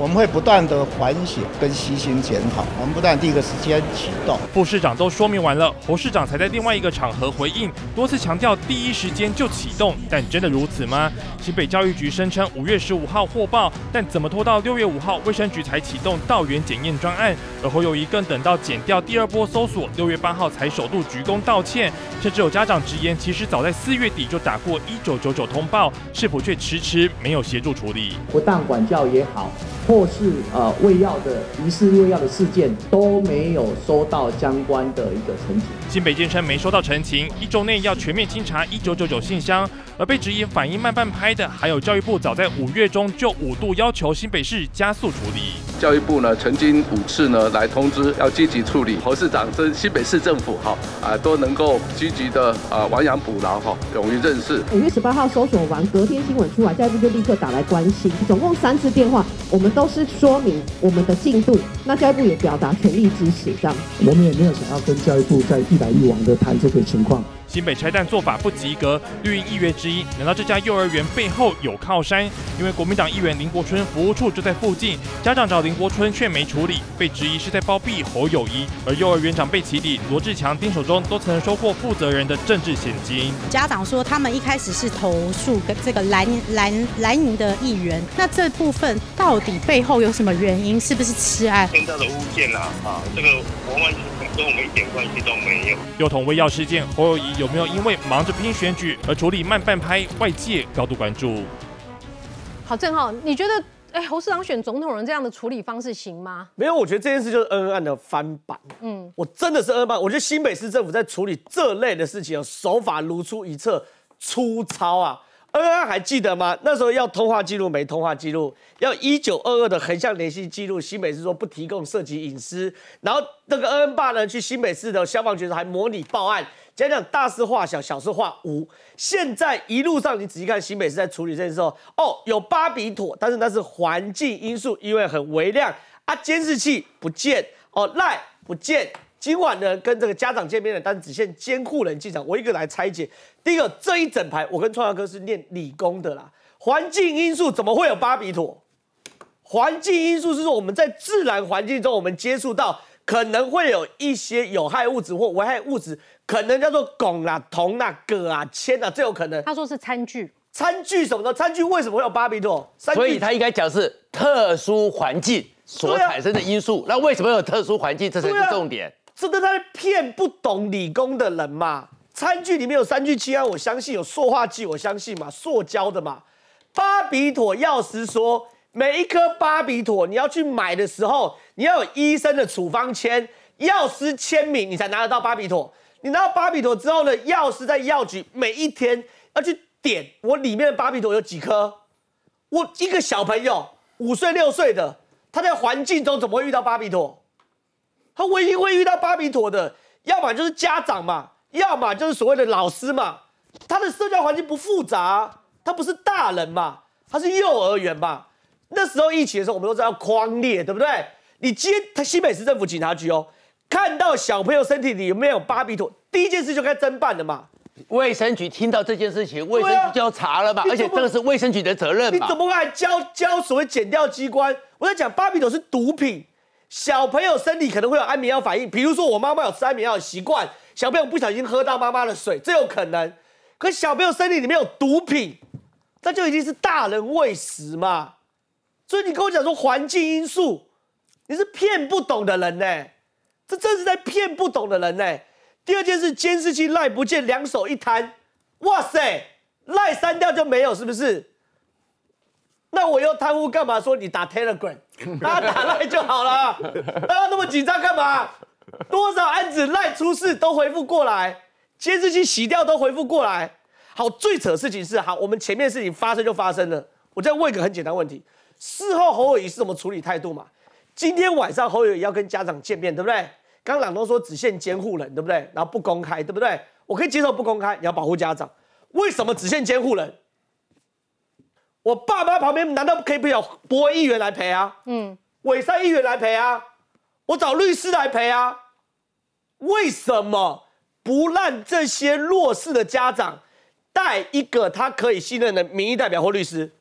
我们会不断的反省跟细心检讨，我们不断第一个时间启动。副市长都说明完了，侯市长才在另外一个场合回应，多次强调第一时间就启动，但真的如此吗？新北教育局声称五月十五号获报，但怎么拖到六月五号卫生局才启动道源检验专案？而侯友谊更等到减掉第二波搜索，六月八号才首度鞠躬道歉，甚至有家长直言，其实早在四月底就打过一九九九通报，是否却迟迟没有协助处理？不当管教也好。或是呃喂药的疑似喂药的事件都没有收到相关的一个澄清。新北建称没收到澄清，一周内要全面清查一九九九信箱。而被质疑反应慢半拍的，还有教育部早在五月中就五度要求新北市加速处理。教育部呢曾经五次呢来通知要积极处理，侯市长跟新北市政府哈啊都能够积极的啊亡羊补牢哈，勇于认识。五月十八号搜索完，隔天新闻出来，教育部就立刻打来关心，总共三次电话，我们都是说明我们的进度，那教育部也表达全力支持，这样。我们也没有想要跟教育部在一来一往的谈这个情况。新北拆弹做法不及格，绿营议员之一，难道这家幼儿园背后有靠山？因为国民党议员林国春服务处就在附近，家长找林林国春却没处理，被质疑是在包庇侯友谊。而幼儿园长被起底，罗志强、丁守中都曾收获负责人的政治现金。家长说他们一开始是投诉跟这个蓝蓝蓝营的议员，那这部分到底背后有什么原因？是不是吃案？现在的物件啊，啊，这个完完全全跟我们一点关系都没有。幼童喂药事件，侯友谊有没有因为忙着拼选举而处理慢半拍？外界高度关注。好，正浩，你觉得哎侯市长选总统人这样的处理方式行吗？没有，我觉得这件事就是恩恩案的翻版。嗯，我真的是恩案。我觉得新北市政府在处理这类的事情，手法如出一辙，粗糙啊。恩恩还记得吗？那时候要通话记录没通话记录，要一九二二的横向联系记录，新北市说不提供涉及隐私。然后那个恩恩爸呢，去新北市的消防局还模拟报案。讲讲大事化小，小事化无。现在一路上，你仔细看新北市在处理这件事哦，有巴比妥，但是那是环境因素，因为很微量啊，监视器不见哦，赖不见。今晚呢，跟这个家长见面的，但只限监护人进场。我一个来拆解。第一个，这一整排，我跟创耀哥是念理工的啦。环境因素怎么会有巴比妥？环境因素是说我们在自然环境中，我们接触到可能会有一些有害物质或危害物质。可能叫做汞啊、铜啊、铬啊、铅啊，最有可能。他说是餐具，餐具什么的？餐具为什么会有巴比妥？所以他应该讲是特殊环境所产生的因素。那为什么有特殊环境？这才是重点。这都在骗不懂理工的人嘛？餐具里面有三聚氰胺，我相信有塑化剂，我相信嘛，塑胶的嘛。巴比妥药师说，每一颗巴比妥你要去买的时候，你要有医生的处方签、药师签名，你才拿得到巴比妥。你拿到巴比妥之后呢？药师在药局每一天要去点我里面的巴比妥有几颗？我一个小朋友五岁六岁的，他在环境中怎么会遇到巴比妥？他唯一会遇到巴比妥的，要么就是家长嘛，要么就是所谓的老师嘛。他的社交环境不复杂，他不是大人嘛，他是幼儿园嘛。那时候疫情的时候，我们都知道框列，对不对？你接他西北市政府警察局哦。看到小朋友身体里有没有巴比妥，第一件事就该侦办的嘛。卫生局听到这件事情，卫生局就要查了嘛。而且这个是卫生局的责任嘛。你怎么会还交交所谓检调机关？我在讲巴比妥是毒品，小朋友身体可能会有安眠药反应。比如说我妈妈有吃安眠药的习惯，小朋友不小心喝到妈妈的水，这有可能。可小朋友身体里面有毒品，那就已经是大人喂食嘛。所以你跟我讲说环境因素，你是骗不懂的人呢。这真是在骗不懂的人呢。第二件事，监视器赖不见，两手一摊，哇塞，赖删掉就没有，是不是？那我又贪污干嘛？说你打 Telegram，大家打赖就好了，大家那么紧张干嘛？多少案子赖出事都回复过来，监视器洗掉都回复过来。好，最扯的事情是，好，我们前面事情发生就发生了。我再问一个很简单问题：事后侯友谊是怎么处理态度嘛？今天晚上侯友谊要跟家长见面，对不对？刚朗东说只限监护人，对不对？然后不公开，对不对？我可以接受不公开，你要保护家长。为什么只限监护人？我爸妈旁边难道可以不有博议员来陪啊？嗯，伪善议员来陪啊？我找律师来陪啊？为什么不让这些弱势的家长带一个他可以信任的民意代表或律师？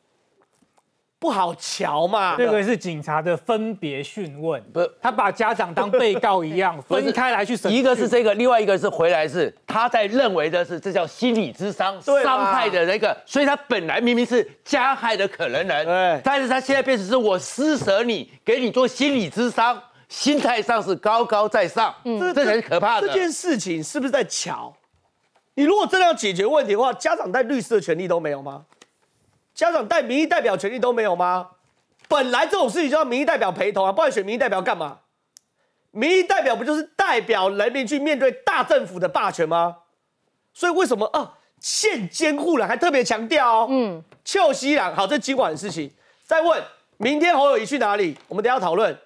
不好瞧嘛？这个是警察的分别讯问，不是他把家长当被告一样分开来去审。一个是这个，另外一个是回来是他在认为的是这叫心理之伤，伤害的那个，所以他本来明明是加害的可能人，对，但是他现在变成是我施舍你，给你做心理之伤，心态上是高高在上，嗯，这才是可怕的。这件事情是不是在巧？你如果真的要解决问题的话，家长带律师的权利都没有吗？家长带民意代表权利都没有吗？本来这种事情就要民意代表陪同啊，不然选民意代表干嘛？民意代表不就是代表人民去面对大政府的霸权吗？所以为什么啊？现监护人还特别强调哦，嗯，邱西朗好，这今晚的事情。再问，明天侯友谊去哪里？我们等下讨论，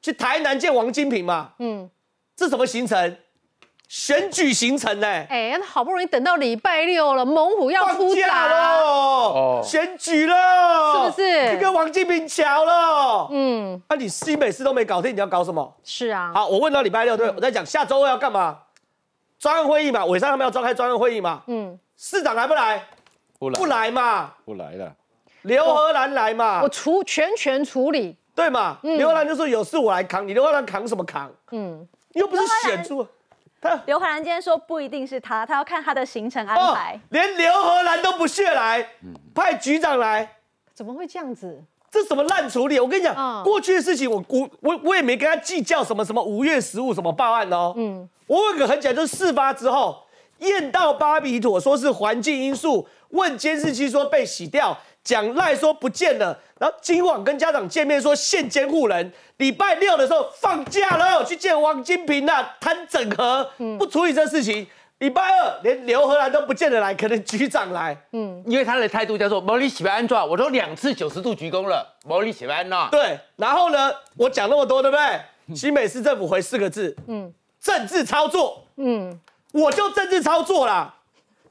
去台南见王金平嘛？嗯，这什么行程？选举行程呢？哎，好不容易等到礼拜六了，猛虎要出假喽！选举了，是不是？你跟王金平巧了。嗯，那你新北市都没搞定，你要搞什么？是啊。好，我问到礼拜六，对，我在讲下周二要干嘛？专案会议嘛，尾上他们要召开专案会议嘛。嗯，市长来不来？不来，不来嘛？不来了。刘和兰来嘛？我处全权处理。对嘛？刘华兰就说有事我来扛，你刘华兰扛什么扛？嗯，又不是选出。刘荷兰今天说不一定是他，他要看他的行程安排。连刘荷兰都不屑来，派局长来，怎么会这样子？这什么烂处理？我跟你讲，过去的事情我我我我也没跟他计较什么什么五月十五什么报案哦。嗯，我问个很简单，就是事发之后验到巴比妥，说是环境因素，问监视器说被洗掉。蒋赖说不见了，然后今晚跟家长见面说现监护人，礼拜六的时候放假了，去见王金平啊，谈整合，不处理这事情。礼拜二连刘荷兰都不见得来，可能局长来，嗯，因为他的态度叫做毛利喜欢安装，我都两次九十度鞠躬了，毛利喜欢安呐。对，然后呢，我讲那么多，对不对？新北市政府回四个字，嗯，政治操作，嗯，我就政治操作啦，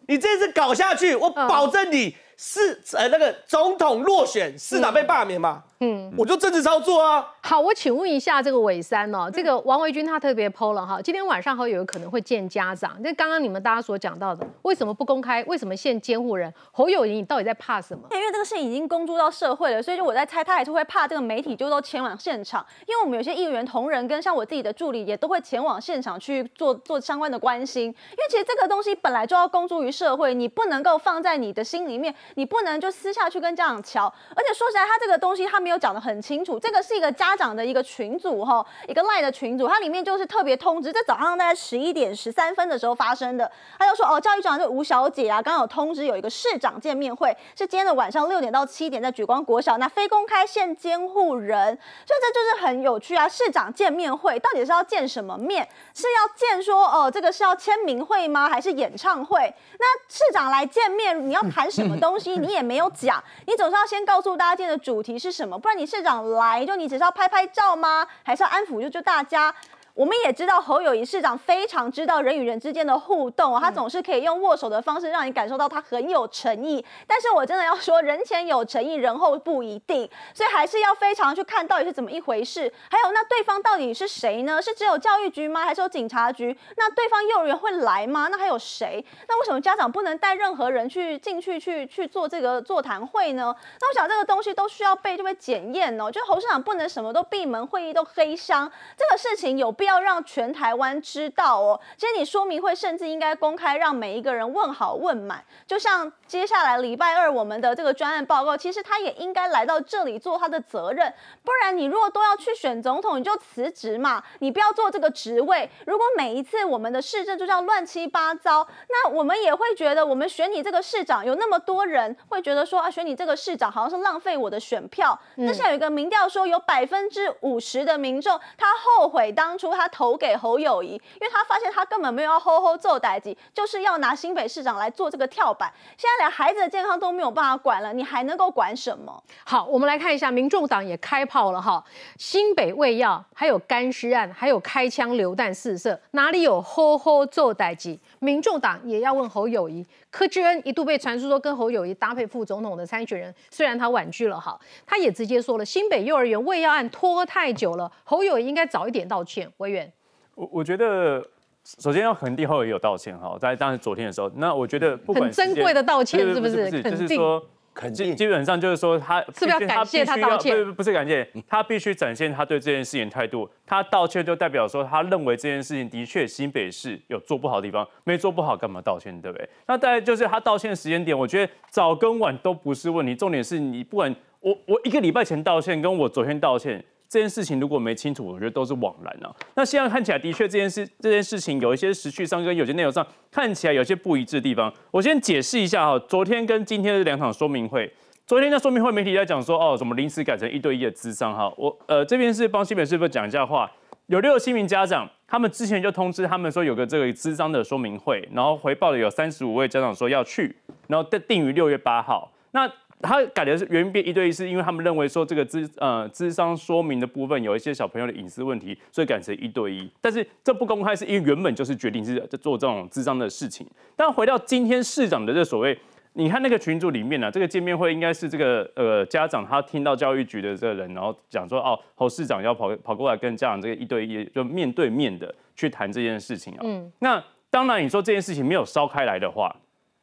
你这次搞下去，我保证你。是呃，那个总统落选，市长被罢免吗？嗯，我就政治操作啊。好，我请问一下这个伟三哦，这个王维军他特别 PO 了哈，今天晚上好友可能会见家长。那刚刚你们大家所讲到的，为什么不公开？为什么现监护人？侯友谊，你到底在怕什么？因为这个事情已经公诸到社会了，所以就我在猜，他还是会怕这个媒体就都前往现场。因为我们有些议员同仁跟像我自己的助理也都会前往现场去做做相关的关心。因为其实这个东西本来就要公诸于社会，你不能够放在你的心里面，你不能就私下去跟家长瞧。而且说实在，他这个东西他没有讲得很清楚。这个是一个家长的一个群组哈，一个赖的群组，它里面就是特别通知，在早上大概十一点十三分的时候发生的。他就说哦，教育长就吴小姐啊，刚刚有通知有一个市长见面会，是今天的晚上六点到七点在举光国小，那非公开现监护人，所以这就是很有趣啊。市长见面会到底是要见什么面？是要见说哦，这个是要签名会吗？还是演唱会？那市长来见面，你要谈什么东西？你也没有讲，你总是要先告诉大家今天的主题是什么，不然你社长来。就你只是要拍拍照吗？还是要安抚就就大家？我们也知道侯友谊市长非常知道人与人之间的互动，他总是可以用握手的方式让你感受到他很有诚意。但是我真的要说，人前有诚意，人后不一定，所以还是要非常去看到底是怎么一回事。还有，那对方到底是谁呢？是只有教育局吗？还是有警察局？那对方幼儿园会来吗？那还有谁？那为什么家长不能带任何人去进去去去做这个座谈会呢？那我想这个东西都需要被就被检验哦。就侯市长不能什么都闭门会议都黑箱，这个事情有不要。让全台湾知道哦，其实你说明会甚至应该公开，让每一个人问好问满。就像接下来礼拜二我们的这个专案报告，其实他也应该来到这里做他的责任。不然你如果都要去选总统，你就辞职嘛，你不要做这个职位。如果每一次我们的市政就这样乱七八糟，那我们也会觉得我们选你这个市长有那么多人会觉得说啊，选你这个市长好像是浪费我的选票。那现在有一个民调说，有百分之五十的民众他后悔当初他。他投给侯友谊，因为他发现他根本没有要吼吼揍歹机，就是要拿新北市长来做这个跳板。现在连孩子的健康都没有办法管了，你还能够管什么？好，我们来看一下，民众党也开炮了哈，新北卫药还有干尸案，还有开枪流弹四射，哪里有吼吼揍歹机？民众党也要问侯友谊。柯志恩一度被传出说跟侯友谊搭配副总统的参选人，虽然他婉拒了哈，他也直接说了，新北幼儿园喂药案拖太久了，侯友谊应该早一点道歉。委员，我我觉得首先要肯定侯友谊有道歉哈，在当时昨天的时候，那我觉得不管很珍贵的道歉是不是？就是说。肯定，基本上就是说，他是不是要感谢他道歉？不，不是感谢，他必须展现他对这件事情态度。他道歉就代表说，他认为这件事情的确新北市有做不好的地方，没做不好干嘛道歉，对不对？那大概就是他道歉的时间点，我觉得早跟晚都不是问题，重点是你不管我我一个礼拜前道歉，跟我昨天道歉。这件事情如果没清楚，我觉得都是枉然啊。那现在看起来的确这件事这件事情有一些时序上跟有些内容上看起来有些不一致的地方。我先解释一下哈，昨天跟今天的两场说明会。昨天的说明会媒体在讲说哦，怎么临时改成一对一的咨商哈。我呃这边是帮新北市府讲一下话，有六七名家长，他们之前就通知他们说有个这个咨商的说明会，然后回报的有三十五位家长说要去，然后定定于六月八号。那他改的是原变一对一，是因为他们认为说这个智呃智商说明的部分有一些小朋友的隐私问题，所以改成一对一。但是这不公开，是因为原本就是决定是在做这种智商的事情。但回到今天市长的这所谓，你看那个群组里面呢，这个见面会应该是这个呃家长他听到教育局的这个人，然后讲说哦侯市长要跑跑过来跟家长这个一对一就面对面的去谈这件事情啊。嗯。那当然你说这件事情没有烧开来的话，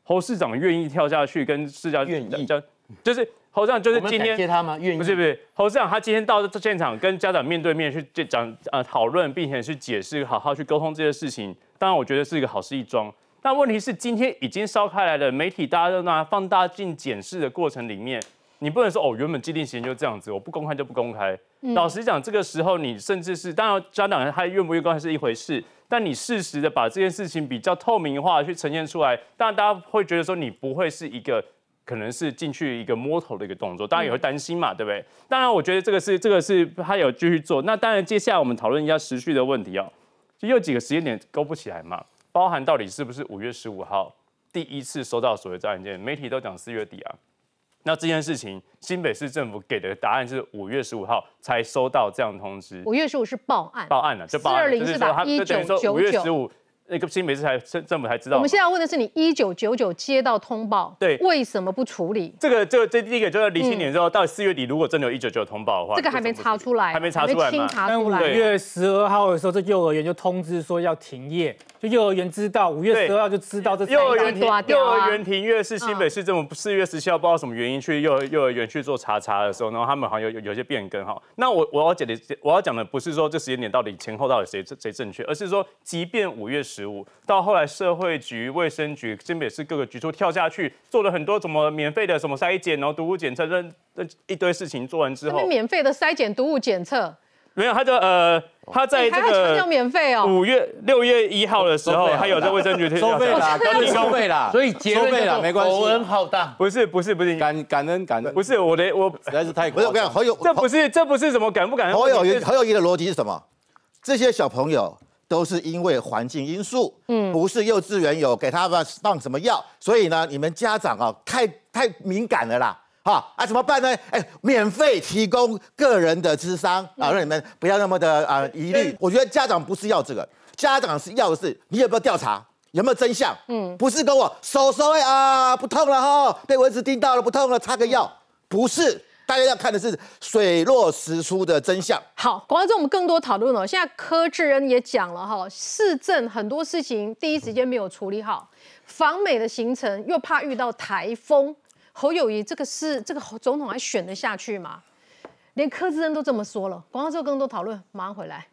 侯市长愿意跳下去跟市家愿意。就是侯市长就是今天接他吗？愿意？不是不是，侯市长他今天到这现场跟家长面对面去讲呃讨论，并且去解释，好好去沟通这些事情。当然，我觉得是一个好事一桩。但问题是，今天已经烧开来了，媒体大家都拿放大镜检视的过程里面，你不能说哦，原本既定时间就这样子，我不公开就不公开。老实讲，这个时候你甚至是，当然家长他愿不愿意公开是一回事，但你适时的把这件事情比较透明化去呈现出来，当然大家会觉得说你不会是一个可能是进去一个摸头的一个动作，当然也会担心嘛，对不对？当然，我觉得这个是这个是他有继续做。那当然，接下来我们讨论一下时序的问题啊，就有几个时间点勾不起来嘛。包含到底是不是五月十五号第一次收到所谓的案件？媒体都讲四月底啊。那这件事情，新北市政府给的答案是五月十五号才收到这样通知。五月十五是报案，报案了，就报案，就是说他一九九九五月十五。那个新北市才政政府才知道。我们现在问的是你一九九九接到通报，对，为什么不处理？这个，这个，这第一个就是离新年之后，到四月底，如果真的有一九九通报的话，这个还没查出来，还没查出来嘛？但五月十二号的时候，这幼儿园就通知说要停业，就幼儿园知道五月十二号就知道这幼儿园停幼儿园停业是新北市政府四月十七号不知道什么原因去幼幼儿园去做查查的时候，然后他们好像有有些变更哈。那我我要讲的我要讲的不是说这时间点到底前后到底谁谁正确，而是说即便五月十五到后来。社会局、卫生局、新北市各个局处跳下去，做了很多什么免费的什么筛检，然后毒物检测，这这一堆事情做完之后，免费的筛检毒物检测没有，他就呃，他在这个免费哦，五月六月一号的时候，他有在卫生局收费啦，收费啦，所以收费啦，没关系，恩浩大，不是不是不是。感感恩感恩，不是我的我实在是太不是我跟你讲，好友这不是这不是什么感不感恩，好友好友谊的逻辑是什么？这些小朋友。都是因为环境因素，嗯，不是幼稚园有给他们放什么药，所以呢，你们家长啊，太太敏感了啦，哈啊，怎么办呢？哎，免费提供个人的智商啊，让你们不要那么的啊疑虑。我觉得家长不是要这个，家长是要的是你有没有调查，有没有真相？嗯，不是跟我手手啊不痛了哈，被蚊子叮到了不痛了，擦个药，不是。大家要看的是水落石出的真相。好，广告中我们更多讨论了。现在柯志恩也讲了哈，市政很多事情第一时间没有处理好，访美的行程又怕遇到台风。侯友谊这个是这个总统还选得下去吗？连柯志恩都这么说了。广告之后更多讨论，马上回来。